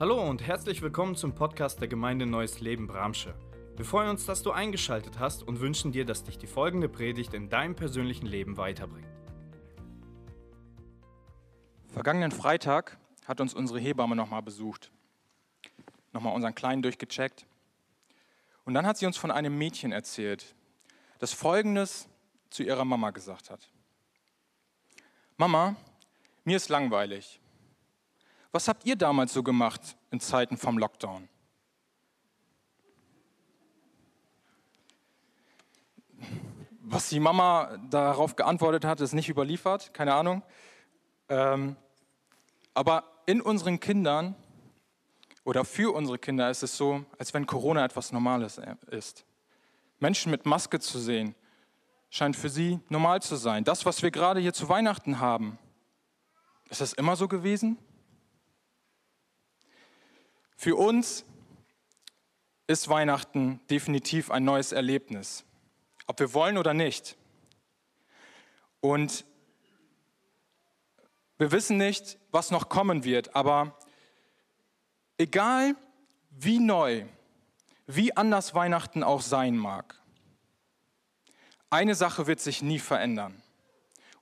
Hallo und herzlich willkommen zum Podcast der Gemeinde Neues Leben Bramsche. Wir freuen uns, dass du eingeschaltet hast und wünschen dir, dass dich die folgende Predigt in deinem persönlichen Leben weiterbringt. Vergangenen Freitag hat uns unsere Hebamme nochmal besucht, nochmal unseren Kleinen durchgecheckt. Und dann hat sie uns von einem Mädchen erzählt, das Folgendes zu ihrer Mama gesagt hat. Mama, mir ist langweilig. Was habt ihr damals so gemacht in Zeiten vom Lockdown? Was die Mama darauf geantwortet hat, ist nicht überliefert, keine Ahnung. Ähm, aber in unseren Kindern oder für unsere Kinder ist es so, als wenn Corona etwas Normales ist. Menschen mit Maske zu sehen, scheint für sie normal zu sein. Das, was wir gerade hier zu Weihnachten haben, ist das immer so gewesen? Für uns ist Weihnachten definitiv ein neues Erlebnis, ob wir wollen oder nicht. Und wir wissen nicht, was noch kommen wird, aber egal wie neu, wie anders Weihnachten auch sein mag, eine Sache wird sich nie verändern.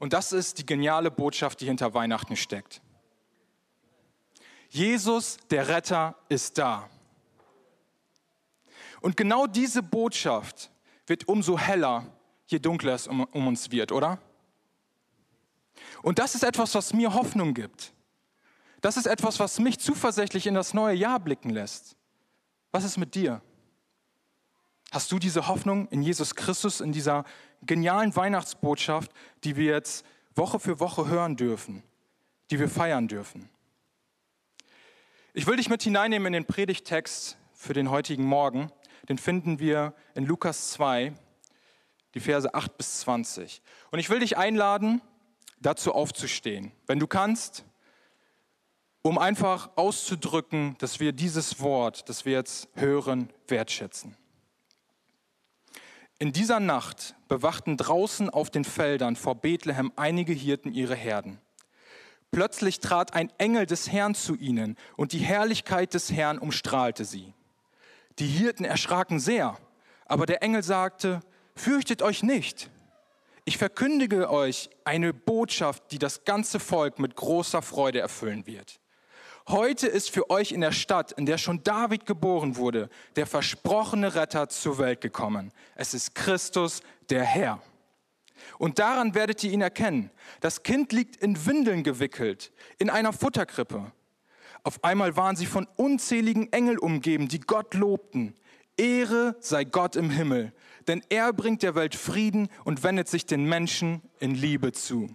Und das ist die geniale Botschaft, die hinter Weihnachten steckt. Jesus, der Retter, ist da. Und genau diese Botschaft wird umso heller, je dunkler es um, um, uns wird, oder? Und das ist etwas, was mir Hoffnung gibt. Das ist etwas, was mich zuversichtlich in das neue Jahr blicken lässt. Was ist mit dir? Hast du diese Hoffnung in Jesus Christus, in dieser genialen Weihnachtsbotschaft, die wir jetzt Woche für Woche hören dürfen, die wir feiern dürfen? Ich will dich mit hineinnehmen in den Predigtext für den heutigen Morgen. Den finden wir in Lukas 2, die Verse 8 bis 20. Und ich will dich einladen, dazu aufzustehen, wenn du kannst, um einfach auszudrücken, dass wir dieses Wort, das wir jetzt hören, wertschätzen. In dieser Nacht bewachten draußen auf den Feldern vor Bethlehem einige Hirten ihre Herden. Plötzlich trat ein Engel des Herrn zu ihnen und die Herrlichkeit des Herrn umstrahlte sie. Die Hirten erschraken sehr, aber der Engel sagte, fürchtet euch nicht. Ich verkündige euch eine Botschaft, die das ganze Volk mit großer Freude erfüllen wird. Heute ist für euch in der Stadt, in der schon David geboren wurde, der versprochene Retter zur Welt gekommen. Es ist Christus, der Herr. Und daran werdet ihr ihn erkennen. Das Kind liegt in Windeln gewickelt, in einer Futterkrippe. Auf einmal waren sie von unzähligen Engeln umgeben, die Gott lobten. Ehre sei Gott im Himmel, denn er bringt der Welt Frieden und wendet sich den Menschen in Liebe zu.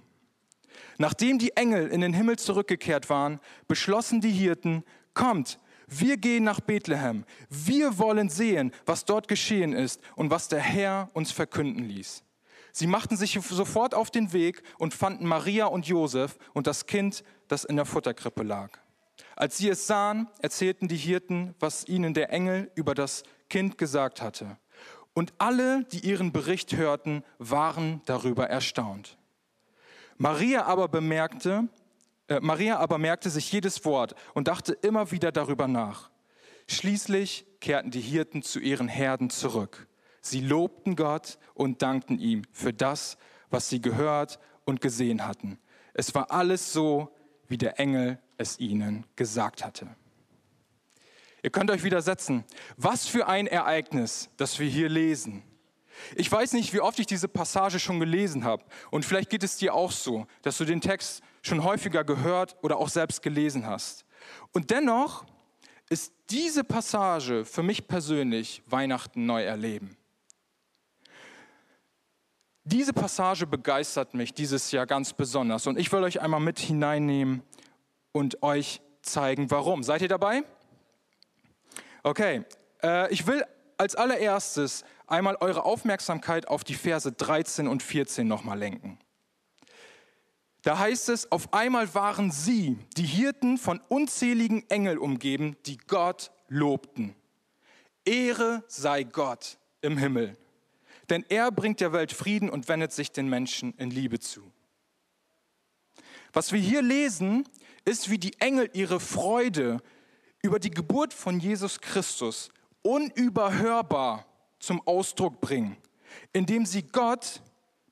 Nachdem die Engel in den Himmel zurückgekehrt waren, beschlossen die Hirten, kommt, wir gehen nach Bethlehem, wir wollen sehen, was dort geschehen ist und was der Herr uns verkünden ließ. Sie machten sich sofort auf den Weg und fanden Maria und Josef und das Kind, das in der Futterkrippe lag. Als sie es sahen, erzählten die Hirten, was ihnen der Engel über das Kind gesagt hatte. Und alle, die ihren Bericht hörten, waren darüber erstaunt. Maria aber bemerkte, äh, Maria aber merkte sich jedes Wort und dachte immer wieder darüber nach. Schließlich kehrten die Hirten zu ihren Herden zurück. Sie lobten Gott und dankten ihm für das, was sie gehört und gesehen hatten. Es war alles so, wie der Engel es ihnen gesagt hatte. Ihr könnt euch widersetzen. Was für ein Ereignis, das wir hier lesen. Ich weiß nicht, wie oft ich diese Passage schon gelesen habe. Und vielleicht geht es dir auch so, dass du den Text schon häufiger gehört oder auch selbst gelesen hast. Und dennoch ist diese Passage für mich persönlich Weihnachten neu erleben. Diese Passage begeistert mich dieses Jahr ganz besonders und ich will euch einmal mit hineinnehmen und euch zeigen, warum. Seid ihr dabei? Okay, äh, ich will als allererstes einmal eure Aufmerksamkeit auf die Verse 13 und 14 nochmal lenken. Da heißt es, auf einmal waren sie, die Hirten, von unzähligen Engeln umgeben, die Gott lobten. Ehre sei Gott im Himmel denn er bringt der Welt Frieden und wendet sich den Menschen in Liebe zu. Was wir hier lesen, ist, wie die Engel ihre Freude über die Geburt von Jesus Christus unüberhörbar zum Ausdruck bringen, indem sie Gott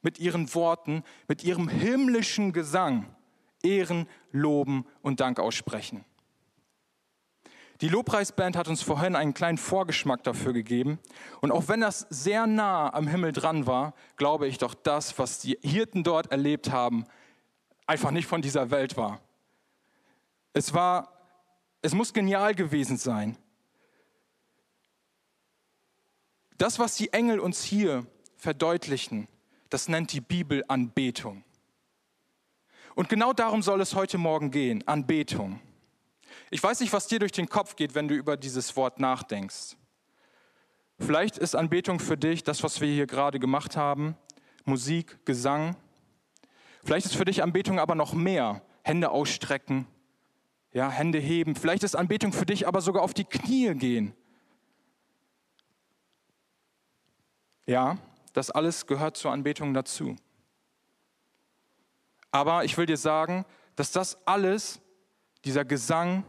mit ihren Worten, mit ihrem himmlischen Gesang ehren, loben und Dank aussprechen. Die Lobpreisband hat uns vorhin einen kleinen Vorgeschmack dafür gegeben. Und auch wenn das sehr nah am Himmel dran war, glaube ich doch, das, was die Hirten dort erlebt haben, einfach nicht von dieser Welt war. Es war, es muss genial gewesen sein. Das, was die Engel uns hier verdeutlichen, das nennt die Bibel Anbetung. Und genau darum soll es heute Morgen gehen, Anbetung. Ich weiß nicht, was dir durch den Kopf geht, wenn du über dieses Wort nachdenkst. Vielleicht ist Anbetung für dich das, was wir hier gerade gemacht haben, Musik, Gesang. Vielleicht ist für dich Anbetung aber noch mehr, Hände ausstrecken, ja, Hände heben. Vielleicht ist Anbetung für dich aber sogar auf die Knie gehen. Ja, das alles gehört zur Anbetung dazu. Aber ich will dir sagen, dass das alles, dieser Gesang,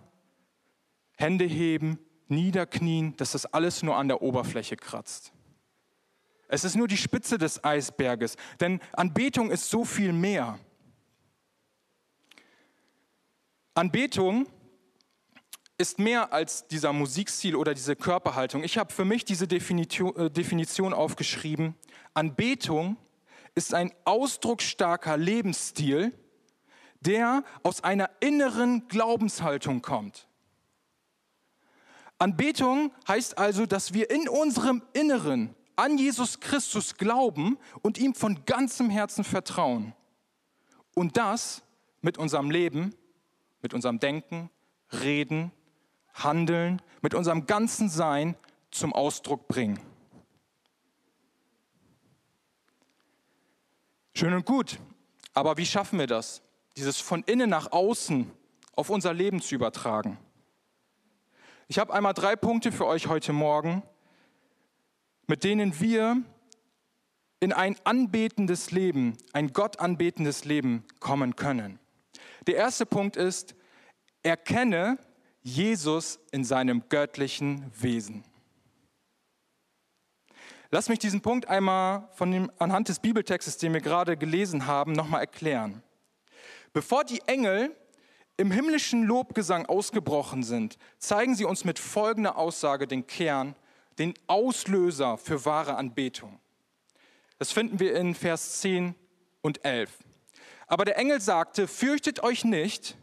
Hände heben, niederknien, dass das alles nur an der Oberfläche kratzt. Es ist nur die Spitze des Eisberges, denn Anbetung ist so viel mehr. Anbetung ist mehr als dieser Musikstil oder diese Körperhaltung. Ich habe für mich diese Definition, äh, Definition aufgeschrieben. Anbetung ist ein ausdrucksstarker Lebensstil, der aus einer inneren Glaubenshaltung kommt. Anbetung heißt also, dass wir in unserem Inneren an Jesus Christus glauben und ihm von ganzem Herzen vertrauen. Und das mit unserem Leben, mit unserem Denken, Reden, Handeln, mit unserem ganzen Sein zum Ausdruck bringen. Schön und gut, aber wie schaffen wir das? Dieses von innen nach außen auf unser Leben zu übertragen. Ich habe einmal drei Punkte für euch heute Morgen, mit denen wir in ein anbetendes Leben, ein Gott anbetendes Leben kommen können. Der erste Punkt ist, erkenne Jesus in seinem göttlichen Wesen. Lass mich diesen Punkt einmal von dem, anhand des Bibeltextes, den wir gerade gelesen haben, nochmal erklären. Bevor die Engel im himmlischen Lobgesang ausgebrochen sind, zeigen sie uns mit folgender Aussage den Kern, den Auslöser für wahre Anbetung. Das finden wir in Vers 10 und 11. Aber der Engel sagte, fürchtet euch nicht,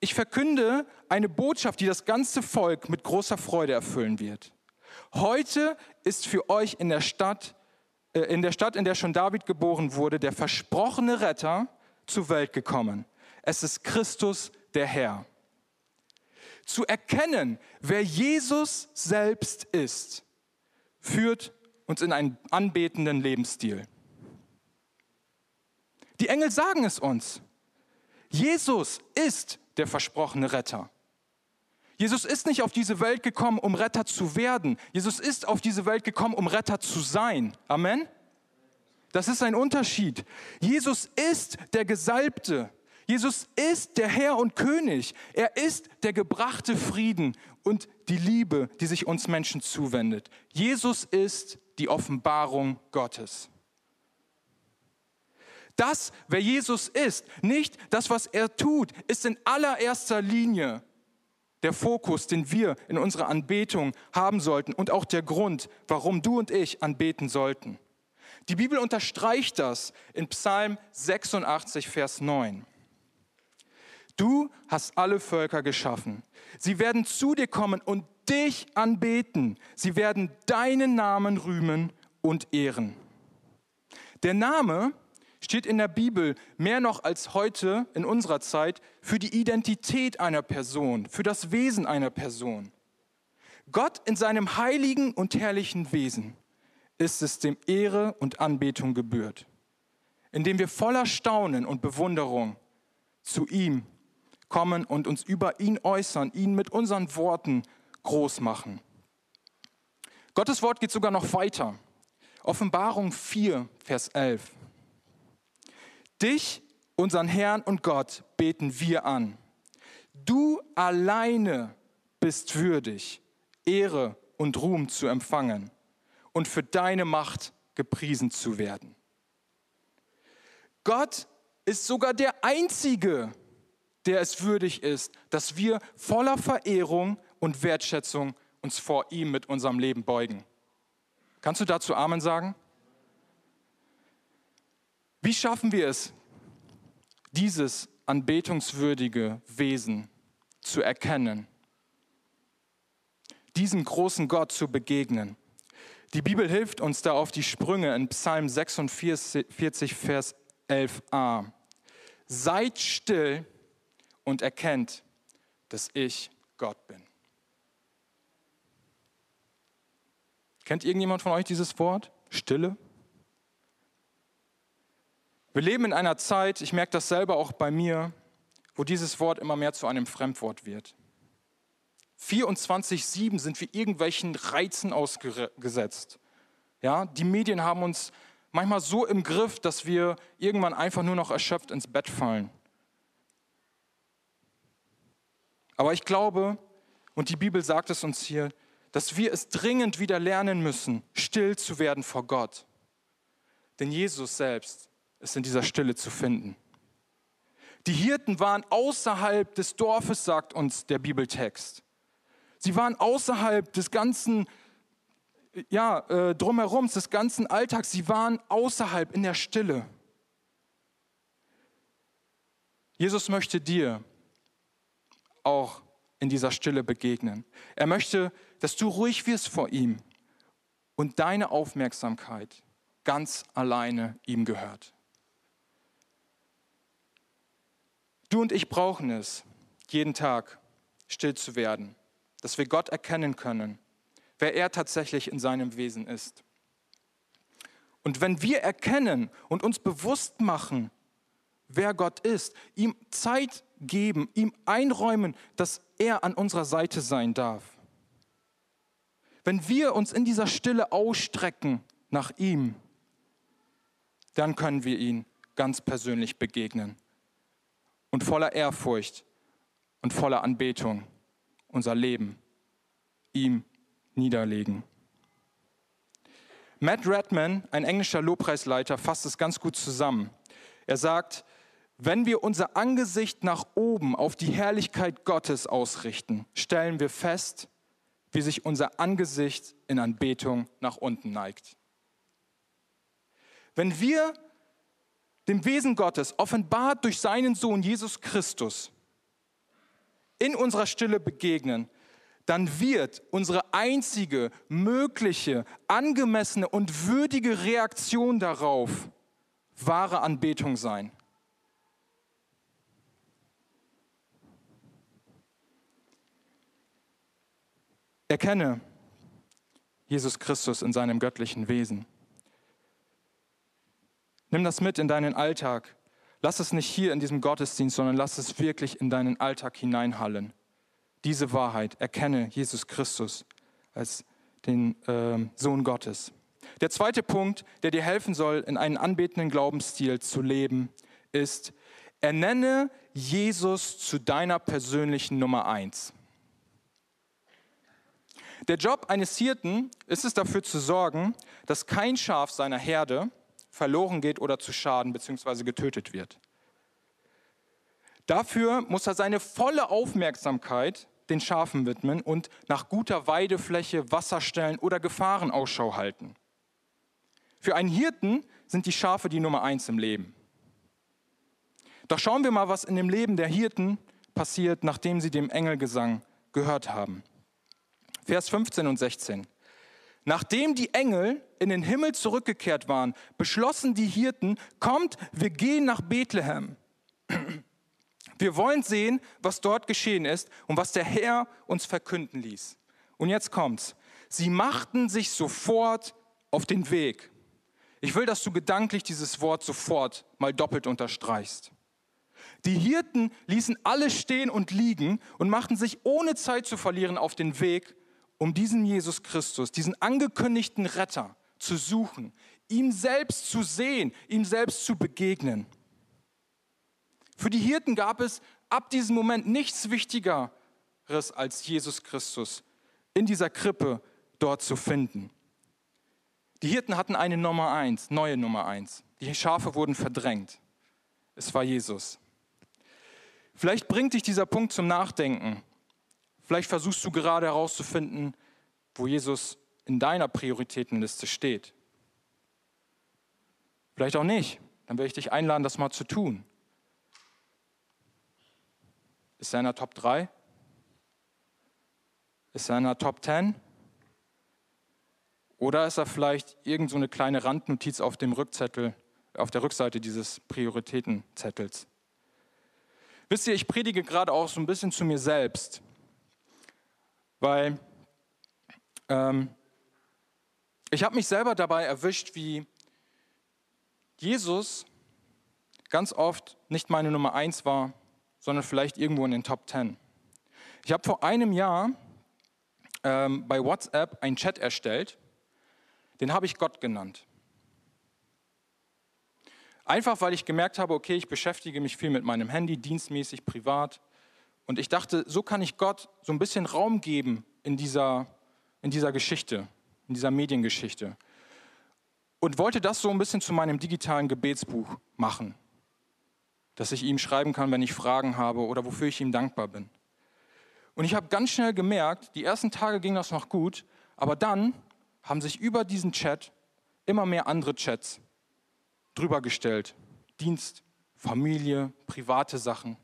ich verkünde eine Botschaft, die das ganze Volk mit großer Freude erfüllen wird. Heute ist für euch in der Stadt, äh, in der Stadt, in der schon David geboren wurde, der versprochene Retter zur Welt gekommen. Es ist Christus, der Herr. Zu erkennen, wer Jesus selbst ist, führt uns in einen anbetenden Lebensstil. Die Engel sagen es uns. Jesus ist der versprochene Retter. Jesus ist nicht auf diese Welt gekommen, um Retter zu werden. Jesus ist auf diese Welt gekommen, um Retter zu sein. Amen. Das ist ein Unterschied. Jesus ist der Gesalbte. Jesus ist der Herr und König. Er ist der gebrachte Frieden und die Liebe, die sich uns Menschen zuwendet. Jesus ist die Offenbarung Gottes. Das, wer Jesus ist, nicht das, was er tut, ist in allererster Linie der Fokus, den wir in unserer Anbetung haben sollten und auch der Grund, warum du und ich anbeten sollten. Die Bibel unterstreicht das in Psalm 86, Vers 9. Du hast alle Völker geschaffen. Sie werden zu dir kommen und dich anbeten. Sie werden deinen Namen rühmen und ehren. Der Name steht in der Bibel mehr noch als heute in unserer Zeit für die Identität einer Person, für das Wesen einer Person. Gott in seinem heiligen und herrlichen Wesen ist es dem Ehre und Anbetung gebührt, indem wir voller Staunen und Bewunderung zu ihm kommen und uns über ihn äußern, ihn mit unseren Worten groß machen. Gottes Wort geht sogar noch weiter. Offenbarung 4, Vers 11. Dich, unseren Herrn und Gott, beten wir an. Du alleine bist würdig, Ehre und Ruhm zu empfangen und für deine Macht gepriesen zu werden. Gott ist sogar der Einzige, der es würdig ist, dass wir voller Verehrung und Wertschätzung uns vor ihm mit unserem Leben beugen. Kannst du dazu Amen sagen? Wie schaffen wir es, dieses anbetungswürdige Wesen zu erkennen, diesem großen Gott zu begegnen? Die Bibel hilft uns da auf die Sprünge in Psalm 46, Vers 11a. Seid still und erkennt, dass ich Gott bin. Kennt irgendjemand von euch dieses Wort? Stille? Wir leben in einer Zeit, ich merke das selber auch bei mir, wo dieses Wort immer mehr zu einem Fremdwort wird. 24-7 sind wir irgendwelchen Reizen ausgesetzt. Ja, die Medien haben uns manchmal so im Griff, dass wir irgendwann einfach nur noch erschöpft ins Bett fallen. Aber ich glaube, und die Bibel sagt es uns hier, dass wir es dringend wieder lernen müssen, still zu werden vor Gott. Denn Jesus selbst ist in dieser Stille zu finden. Die Hirten waren außerhalb des Dorfes, sagt uns der Bibeltext. Sie waren außerhalb des ganzen, ja, äh, drumherum, des ganzen Alltags. Sie waren außerhalb in der Stille. Jesus möchte dir auch in dieser Stille begegnen. Er möchte, dass du ruhig wirst vor ihm und deine Aufmerksamkeit ganz alleine ihm gehört. Du und ich brauchen es, jeden Tag still zu werden, dass wir Gott erkennen können, wer er tatsächlich in seinem Wesen ist. Und wenn wir erkennen und uns bewusst machen, wer Gott ist, ihm Zeit geben, ihm einräumen, dass er an unserer Seite sein darf. Wenn wir uns in dieser Stille ausstrecken nach ihm, dann können wir ihn ganz persönlich begegnen und voller Ehrfurcht und voller Anbetung unser Leben ihm niederlegen. Matt Redman, ein englischer Lobpreisleiter, fasst es ganz gut zusammen. Er sagt, wenn wir unser Angesicht nach oben auf die Herrlichkeit Gottes ausrichten, stellen wir fest, wie sich unser Angesicht in Anbetung nach unten neigt. Wenn wir dem Wesen Gottes, offenbart durch seinen Sohn Jesus Christus, in unserer Stille begegnen, dann wird unsere einzige mögliche, angemessene und würdige Reaktion darauf wahre Anbetung sein. Erkenne Jesus Christus in seinem göttlichen Wesen. Nimm das mit in deinen Alltag. Lass es nicht hier in diesem Gottesdienst, sondern lass es wirklich in deinen Alltag hineinhallen. Diese Wahrheit, erkenne Jesus Christus als den äh, Sohn Gottes. Der zweite Punkt, der dir helfen soll, in einen anbetenden Glaubensstil zu leben, ist, ernenne Jesus zu deiner persönlichen Nummer eins. Der Job eines Hirten ist es dafür zu sorgen, dass kein Schaf seiner Herde verloren geht oder zu Schaden bzw. getötet wird. Dafür muss er seine volle Aufmerksamkeit den Schafen widmen und nach guter Weidefläche, Wasserstellen oder Gefahren Ausschau halten. Für einen Hirten sind die Schafe die Nummer eins im Leben. Doch schauen wir mal, was in dem Leben der Hirten passiert, nachdem sie dem Engelgesang gehört haben. Vers 15 und 16. Nachdem die Engel in den Himmel zurückgekehrt waren, beschlossen die Hirten, kommt, wir gehen nach Bethlehem. Wir wollen sehen, was dort geschehen ist und was der Herr uns verkünden ließ. Und jetzt kommt's. Sie machten sich sofort auf den Weg. Ich will, dass du gedanklich dieses Wort sofort mal doppelt unterstreichst. Die Hirten ließen alles stehen und liegen und machten sich ohne Zeit zu verlieren auf den Weg um diesen Jesus Christus, diesen angekündigten Retter zu suchen, ihm selbst zu sehen, ihm selbst zu begegnen. Für die Hirten gab es ab diesem Moment nichts wichtiger als Jesus Christus in dieser Krippe dort zu finden. Die Hirten hatten eine Nummer eins, neue Nummer eins. Die Schafe wurden verdrängt. Es war Jesus. Vielleicht bringt dich dieser Punkt zum Nachdenken. Vielleicht versuchst du gerade herauszufinden, wo Jesus in deiner Prioritätenliste steht. Vielleicht auch nicht. Dann werde ich dich einladen, das mal zu tun. Ist er in der Top 3? Ist er in der Top 10? Oder ist er vielleicht irgend so eine kleine Randnotiz auf dem Rückzettel, auf der Rückseite dieses Prioritätenzettels? Wisst ihr, ich predige gerade auch so ein bisschen zu mir selbst, weil ähm, ich habe mich selber dabei erwischt, wie Jesus ganz oft nicht meine Nummer eins war, sondern vielleicht irgendwo in den Top Ten. Ich habe vor einem Jahr ähm, bei WhatsApp einen Chat erstellt, den habe ich Gott genannt. Einfach weil ich gemerkt habe, okay, ich beschäftige mich viel mit meinem Handy, dienstmäßig, privat. Und ich dachte, so kann ich Gott so ein bisschen Raum geben in dieser, in dieser Geschichte, in dieser Mediengeschichte. Und wollte das so ein bisschen zu meinem digitalen Gebetsbuch machen, dass ich ihm schreiben kann, wenn ich Fragen habe oder wofür ich ihm dankbar bin. Und ich habe ganz schnell gemerkt, die ersten Tage ging das noch gut, aber dann haben sich über diesen Chat immer mehr andere Chats drüber gestellt. Dienst, Familie, private Sachen.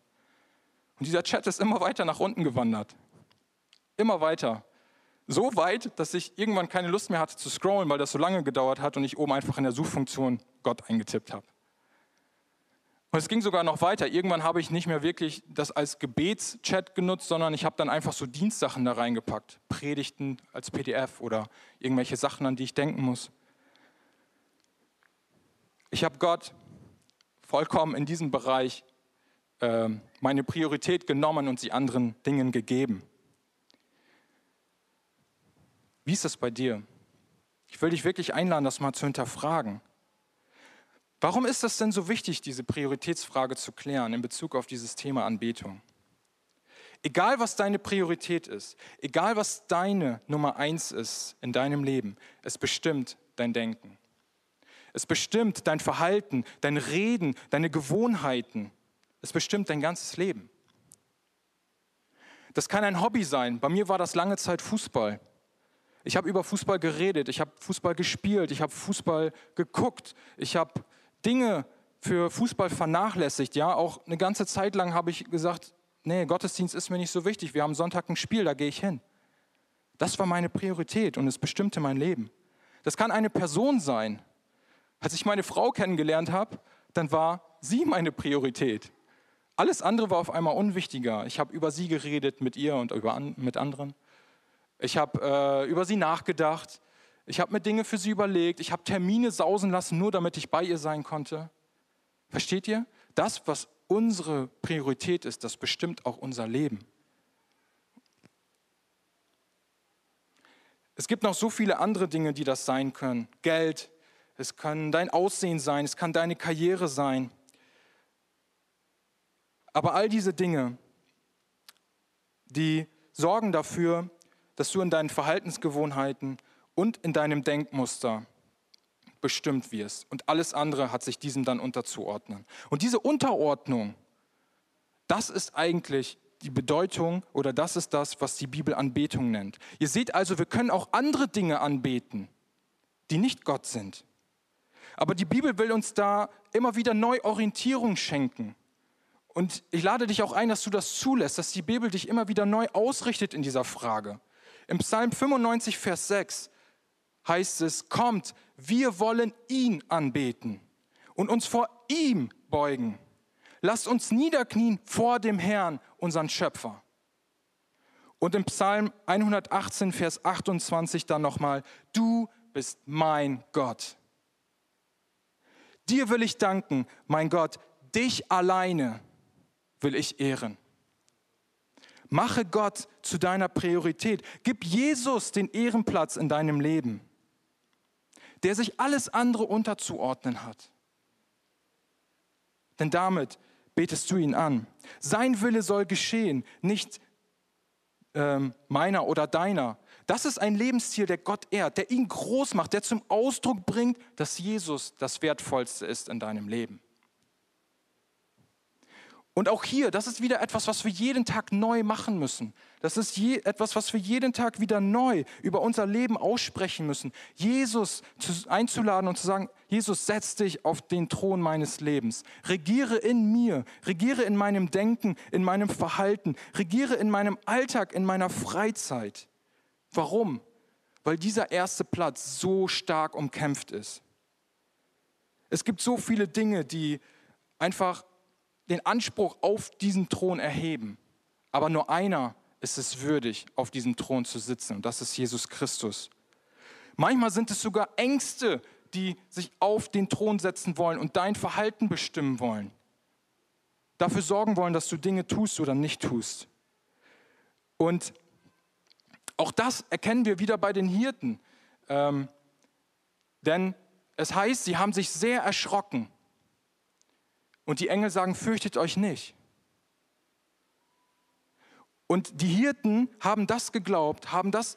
Und dieser Chat ist immer weiter nach unten gewandert. Immer weiter. So weit, dass ich irgendwann keine Lust mehr hatte zu scrollen, weil das so lange gedauert hat und ich oben einfach in der Suchfunktion Gott eingetippt habe. Und es ging sogar noch weiter. Irgendwann habe ich nicht mehr wirklich das als Gebetschat genutzt, sondern ich habe dann einfach so Dienstsachen da reingepackt. Predigten als PDF oder irgendwelche Sachen, an die ich denken muss. Ich habe Gott vollkommen in diesem Bereich meine Priorität genommen und sie anderen Dingen gegeben. Wie ist das bei dir? Ich will dich wirklich einladen, das mal zu hinterfragen. Warum ist das denn so wichtig, diese Prioritätsfrage zu klären in Bezug auf dieses Thema Anbetung? Egal, was deine Priorität ist, egal, was deine Nummer eins ist in deinem Leben, es bestimmt dein Denken. Es bestimmt dein Verhalten, dein Reden, deine Gewohnheiten. Es bestimmt dein ganzes Leben. Das kann ein Hobby sein. Bei mir war das lange Zeit Fußball. Ich habe über Fußball geredet, ich habe Fußball gespielt, ich habe Fußball geguckt, ich habe Dinge für Fußball vernachlässigt. Ja, auch eine ganze Zeit lang habe ich gesagt, nee, Gottesdienst ist mir nicht so wichtig. Wir haben Sonntag ein Spiel, da gehe ich hin. Das war meine Priorität und es bestimmte mein Leben. Das kann eine Person sein, als ich meine Frau kennengelernt habe, dann war sie meine Priorität. Alles andere war auf einmal unwichtiger. Ich habe über sie geredet mit ihr und über an, mit anderen. Ich habe äh, über sie nachgedacht. Ich habe mir Dinge für sie überlegt. Ich habe Termine sausen lassen, nur damit ich bei ihr sein konnte. Versteht ihr? Das, was unsere Priorität ist, das bestimmt auch unser Leben. Es gibt noch so viele andere Dinge, die das sein können. Geld, es kann dein Aussehen sein, es kann deine Karriere sein. Aber all diese Dinge, die sorgen dafür, dass du in deinen Verhaltensgewohnheiten und in deinem Denkmuster bestimmt wirst. Und alles andere hat sich diesem dann unterzuordnen. Und diese Unterordnung, das ist eigentlich die Bedeutung oder das ist das, was die Bibel Anbetung nennt. Ihr seht also, wir können auch andere Dinge anbeten, die nicht Gott sind. Aber die Bibel will uns da immer wieder neu Orientierung schenken. Und ich lade dich auch ein, dass du das zulässt, dass die Bibel dich immer wieder neu ausrichtet in dieser Frage. Im Psalm 95, Vers 6 heißt es, kommt, wir wollen ihn anbeten und uns vor ihm beugen. Lasst uns niederknien vor dem Herrn, unseren Schöpfer. Und im Psalm 118, Vers 28 dann nochmal, du bist mein Gott. Dir will ich danken, mein Gott, dich alleine will ich ehren. Mache Gott zu deiner Priorität. Gib Jesus den Ehrenplatz in deinem Leben, der sich alles andere unterzuordnen hat. Denn damit betest du ihn an. Sein Wille soll geschehen, nicht ähm, meiner oder deiner. Das ist ein Lebensstil, der Gott ehrt, der ihn groß macht, der zum Ausdruck bringt, dass Jesus das Wertvollste ist in deinem Leben. Und auch hier, das ist wieder etwas, was wir jeden Tag neu machen müssen. Das ist je, etwas, was wir jeden Tag wieder neu über unser Leben aussprechen müssen. Jesus zu, einzuladen und zu sagen, Jesus, setz dich auf den Thron meines Lebens. Regiere in mir, regiere in meinem Denken, in meinem Verhalten, regiere in meinem Alltag, in meiner Freizeit. Warum? Weil dieser erste Platz so stark umkämpft ist. Es gibt so viele Dinge, die einfach den Anspruch auf diesen Thron erheben. Aber nur einer ist es würdig, auf diesem Thron zu sitzen, und das ist Jesus Christus. Manchmal sind es sogar Ängste, die sich auf den Thron setzen wollen und dein Verhalten bestimmen wollen. Dafür sorgen wollen, dass du Dinge tust oder nicht tust. Und auch das erkennen wir wieder bei den Hirten. Ähm, denn es heißt, sie haben sich sehr erschrocken. Und die Engel sagen, fürchtet euch nicht. Und die Hirten haben das geglaubt, haben das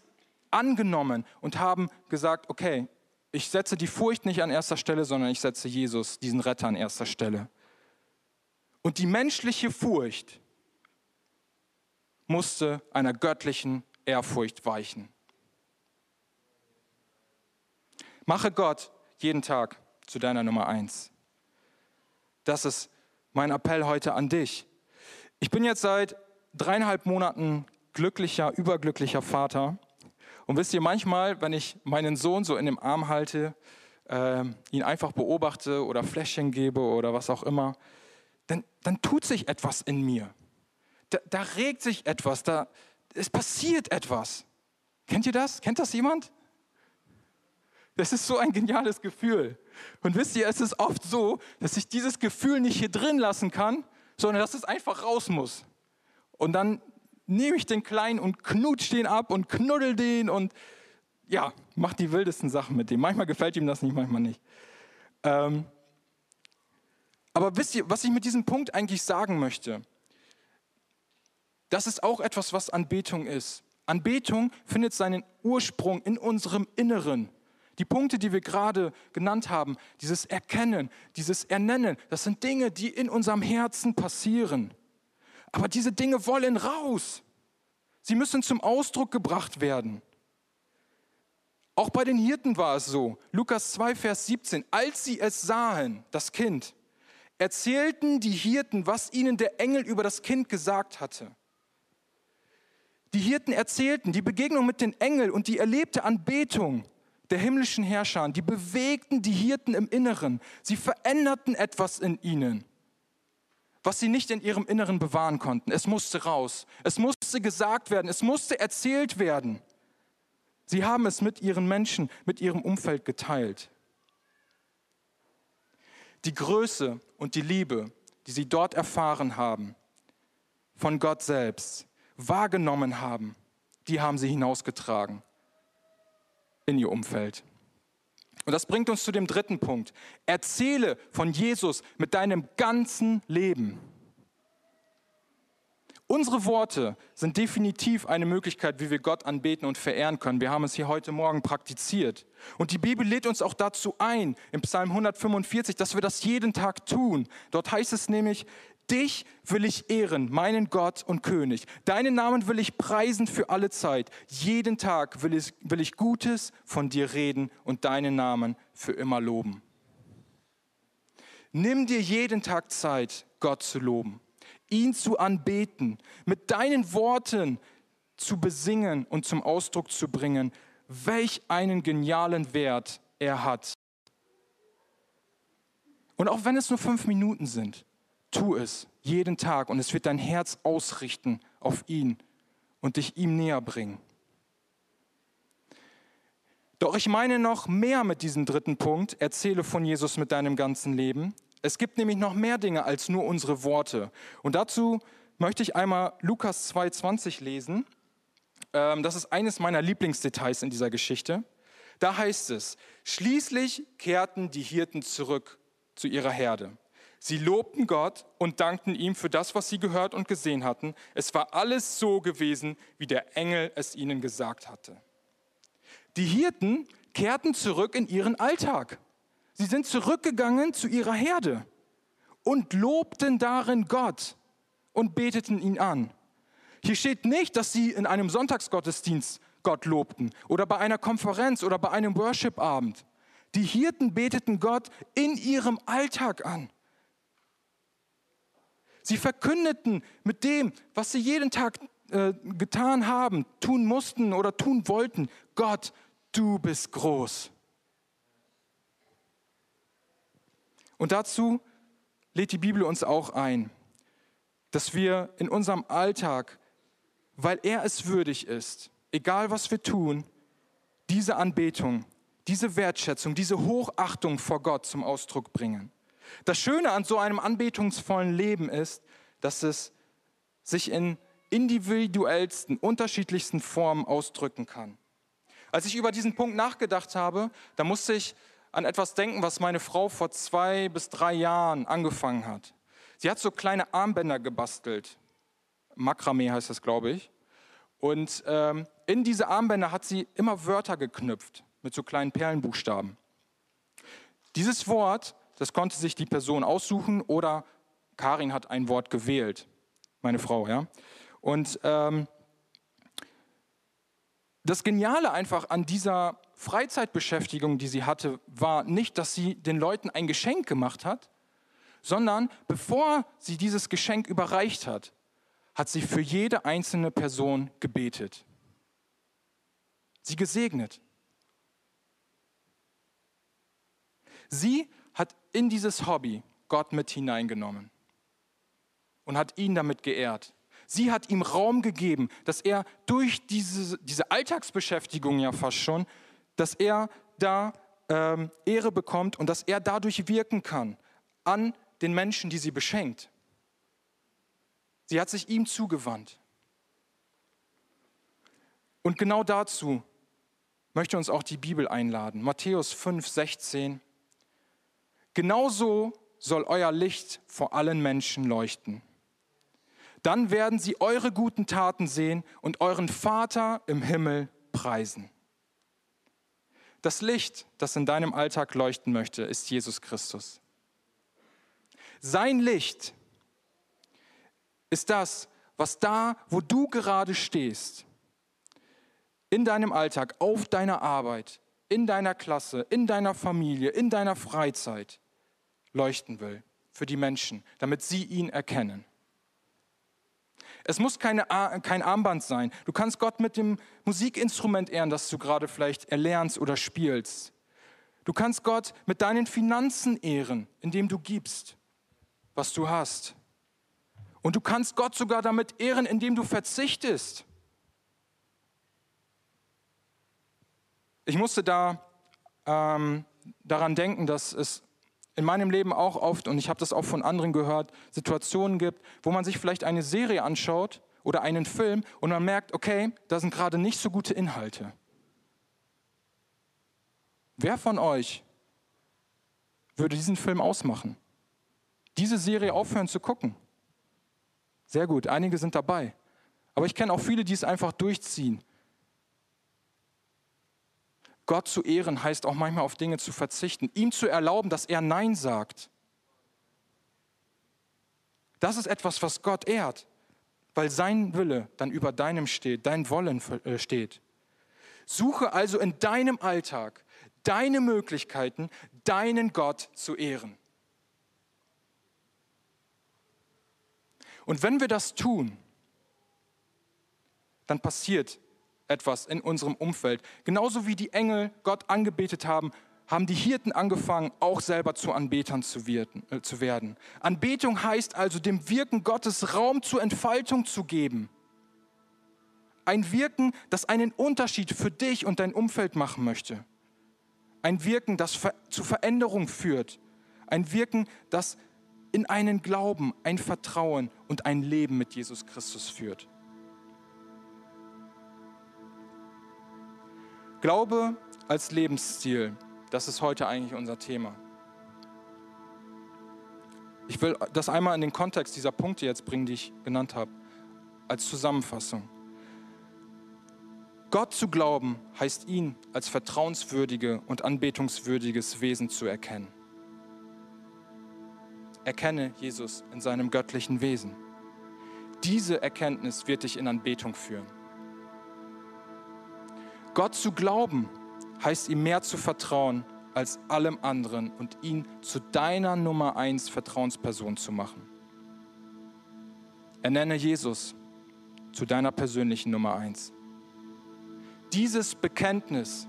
angenommen und haben gesagt, okay, ich setze die Furcht nicht an erster Stelle, sondern ich setze Jesus, diesen Retter, an erster Stelle. Und die menschliche Furcht musste einer göttlichen Ehrfurcht weichen. Mache Gott jeden Tag zu deiner Nummer eins. Das ist mein Appell heute an dich. Ich bin jetzt seit dreieinhalb Monaten glücklicher, überglücklicher Vater. Und wisst ihr, manchmal, wenn ich meinen Sohn so in dem Arm halte, äh, ihn einfach beobachte oder Fläschchen gebe oder was auch immer, dann, dann tut sich etwas in mir. Da, da regt sich etwas, da, es passiert etwas. Kennt ihr das? Kennt das jemand? Das ist so ein geniales Gefühl. Und wisst ihr, es ist oft so, dass ich dieses Gefühl nicht hier drin lassen kann, sondern dass es einfach raus muss. Und dann nehme ich den Kleinen und knutsch den ab und knuddel den und ja, mach die wildesten Sachen mit dem. Manchmal gefällt ihm das nicht, manchmal nicht. Ähm, aber wisst ihr, was ich mit diesem Punkt eigentlich sagen möchte? Das ist auch etwas, was Anbetung ist. Anbetung findet seinen Ursprung in unserem Inneren. Die Punkte, die wir gerade genannt haben, dieses Erkennen, dieses Ernennen, das sind Dinge, die in unserem Herzen passieren. Aber diese Dinge wollen raus. Sie müssen zum Ausdruck gebracht werden. Auch bei den Hirten war es so. Lukas 2, Vers 17. Als sie es sahen, das Kind, erzählten die Hirten, was ihnen der Engel über das Kind gesagt hatte. Die Hirten erzählten die Begegnung mit den Engeln und die erlebte Anbetung der himmlischen Herrscher, die bewegten die Hirten im Inneren. Sie veränderten etwas in ihnen, was sie nicht in ihrem Inneren bewahren konnten. Es musste raus. Es musste gesagt werden. Es musste erzählt werden. Sie haben es mit ihren Menschen, mit ihrem Umfeld geteilt. Die Größe und die Liebe, die sie dort erfahren haben, von Gott selbst, wahrgenommen haben, die haben sie hinausgetragen in ihr Umfeld. Und das bringt uns zu dem dritten Punkt. Erzähle von Jesus mit deinem ganzen Leben. Unsere Worte sind definitiv eine Möglichkeit, wie wir Gott anbeten und verehren können. Wir haben es hier heute Morgen praktiziert. Und die Bibel lädt uns auch dazu ein, im Psalm 145, dass wir das jeden Tag tun. Dort heißt es nämlich, Dich will ich ehren, meinen Gott und König. Deinen Namen will ich preisen für alle Zeit. Jeden Tag will ich, will ich Gutes von dir reden und deinen Namen für immer loben. Nimm dir jeden Tag Zeit, Gott zu loben, ihn zu anbeten, mit deinen Worten zu besingen und zum Ausdruck zu bringen, welch einen genialen Wert er hat. Und auch wenn es nur fünf Minuten sind, Tu es jeden Tag und es wird dein Herz ausrichten auf ihn und dich ihm näher bringen. Doch ich meine noch mehr mit diesem dritten Punkt, erzähle von Jesus mit deinem ganzen Leben. Es gibt nämlich noch mehr Dinge als nur unsere Worte. Und dazu möchte ich einmal Lukas 2.20 lesen. Ähm, das ist eines meiner Lieblingsdetails in dieser Geschichte. Da heißt es, schließlich kehrten die Hirten zurück zu ihrer Herde. Sie lobten Gott und dankten ihm für das, was sie gehört und gesehen hatten. Es war alles so gewesen, wie der Engel es ihnen gesagt hatte. Die Hirten kehrten zurück in ihren Alltag. Sie sind zurückgegangen zu ihrer Herde und lobten darin Gott und beteten ihn an. Hier steht nicht, dass sie in einem Sonntagsgottesdienst Gott lobten oder bei einer Konferenz oder bei einem Worship-Abend. Die Hirten beteten Gott in ihrem Alltag an. Sie verkündeten mit dem, was sie jeden Tag äh, getan haben, tun mussten oder tun wollten, Gott, du bist groß. Und dazu lädt die Bibel uns auch ein, dass wir in unserem Alltag, weil er es würdig ist, egal was wir tun, diese Anbetung, diese Wertschätzung, diese Hochachtung vor Gott zum Ausdruck bringen. Das Schöne an so einem anbetungsvollen Leben ist, dass es sich in individuellsten, unterschiedlichsten Formen ausdrücken kann. Als ich über diesen Punkt nachgedacht habe, da musste ich an etwas denken, was meine Frau vor zwei bis drei Jahren angefangen hat. Sie hat so kleine Armbänder gebastelt. Makramee heißt das, glaube ich. Und ähm, in diese Armbänder hat sie immer Wörter geknüpft mit so kleinen Perlenbuchstaben. Dieses Wort, das konnte sich die Person aussuchen oder Karin hat ein Wort gewählt, meine Frau, ja. Und ähm, das Geniale einfach an dieser Freizeitbeschäftigung, die sie hatte, war nicht, dass sie den Leuten ein Geschenk gemacht hat, sondern bevor sie dieses Geschenk überreicht hat, hat sie für jede einzelne Person gebetet, sie gesegnet. Sie hat in dieses Hobby Gott mit hineingenommen und hat ihn damit geehrt. Sie hat ihm Raum gegeben, dass er durch diese, diese Alltagsbeschäftigung ja fast schon, dass er da ähm, Ehre bekommt und dass er dadurch wirken kann an den Menschen, die sie beschenkt. Sie hat sich ihm zugewandt. Und genau dazu möchte uns auch die Bibel einladen. Matthäus 5, 16. Genauso soll euer Licht vor allen Menschen leuchten. Dann werden sie eure guten Taten sehen und euren Vater im Himmel preisen. Das Licht, das in deinem Alltag leuchten möchte, ist Jesus Christus. Sein Licht ist das, was da, wo du gerade stehst, in deinem Alltag, auf deiner Arbeit, in deiner Klasse, in deiner Familie, in deiner Freizeit leuchten will für die Menschen, damit sie ihn erkennen. Es muss keine, kein Armband sein. Du kannst Gott mit dem Musikinstrument ehren, das du gerade vielleicht erlernst oder spielst. Du kannst Gott mit deinen Finanzen ehren, indem du gibst, was du hast. Und du kannst Gott sogar damit ehren, indem du verzichtest. Ich musste da ähm, daran denken, dass es in meinem Leben auch oft, und ich habe das auch von anderen gehört, Situationen gibt, wo man sich vielleicht eine Serie anschaut oder einen Film und man merkt, okay, da sind gerade nicht so gute Inhalte. Wer von euch würde diesen Film ausmachen? Diese Serie aufhören zu gucken? Sehr gut, einige sind dabei. Aber ich kenne auch viele, die es einfach durchziehen Gott zu ehren heißt auch manchmal auf Dinge zu verzichten, ihm zu erlauben, dass er Nein sagt. Das ist etwas, was Gott ehrt, weil sein Wille dann über deinem steht, dein Wollen äh, steht. Suche also in deinem Alltag deine Möglichkeiten, deinen Gott zu ehren. Und wenn wir das tun, dann passiert etwas in unserem Umfeld. Genauso wie die Engel Gott angebetet haben, haben die Hirten angefangen, auch selber zu Anbetern zu werden. Anbetung heißt also, dem Wirken Gottes Raum zur Entfaltung zu geben. Ein Wirken, das einen Unterschied für dich und dein Umfeld machen möchte. Ein Wirken, das zu Veränderung führt. Ein Wirken, das in einen Glauben, ein Vertrauen und ein Leben mit Jesus Christus führt. Glaube als Lebensstil, das ist heute eigentlich unser Thema. Ich will das einmal in den Kontext dieser Punkte jetzt bringen, die ich genannt habe, als Zusammenfassung. Gott zu glauben heißt ihn als vertrauenswürdige und anbetungswürdiges Wesen zu erkennen. Erkenne Jesus in seinem göttlichen Wesen. Diese Erkenntnis wird dich in Anbetung führen. Gott zu glauben heißt ihm mehr zu vertrauen als allem anderen und ihn zu deiner Nummer eins Vertrauensperson zu machen. Ernenne Jesus zu deiner persönlichen Nummer eins. Dieses Bekenntnis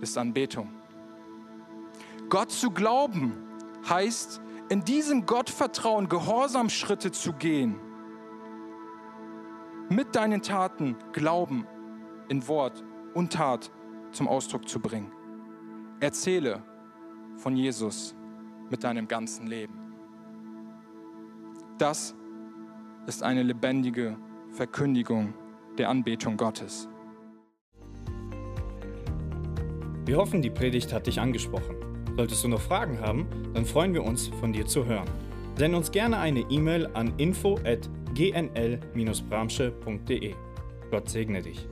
ist Anbetung. Gott zu glauben heißt, in diesem Gottvertrauen Gehorsamschritte zu gehen. Mit deinen Taten Glauben in Wort und Tat zum Ausdruck zu bringen. Erzähle von Jesus mit deinem ganzen Leben. Das ist eine lebendige Verkündigung der Anbetung Gottes. Wir hoffen, die Predigt hat dich angesprochen. Solltest du noch Fragen haben, dann freuen wir uns, von dir zu hören. Send uns gerne eine E-Mail an info@gnl-bramsche.de. Gott segne dich.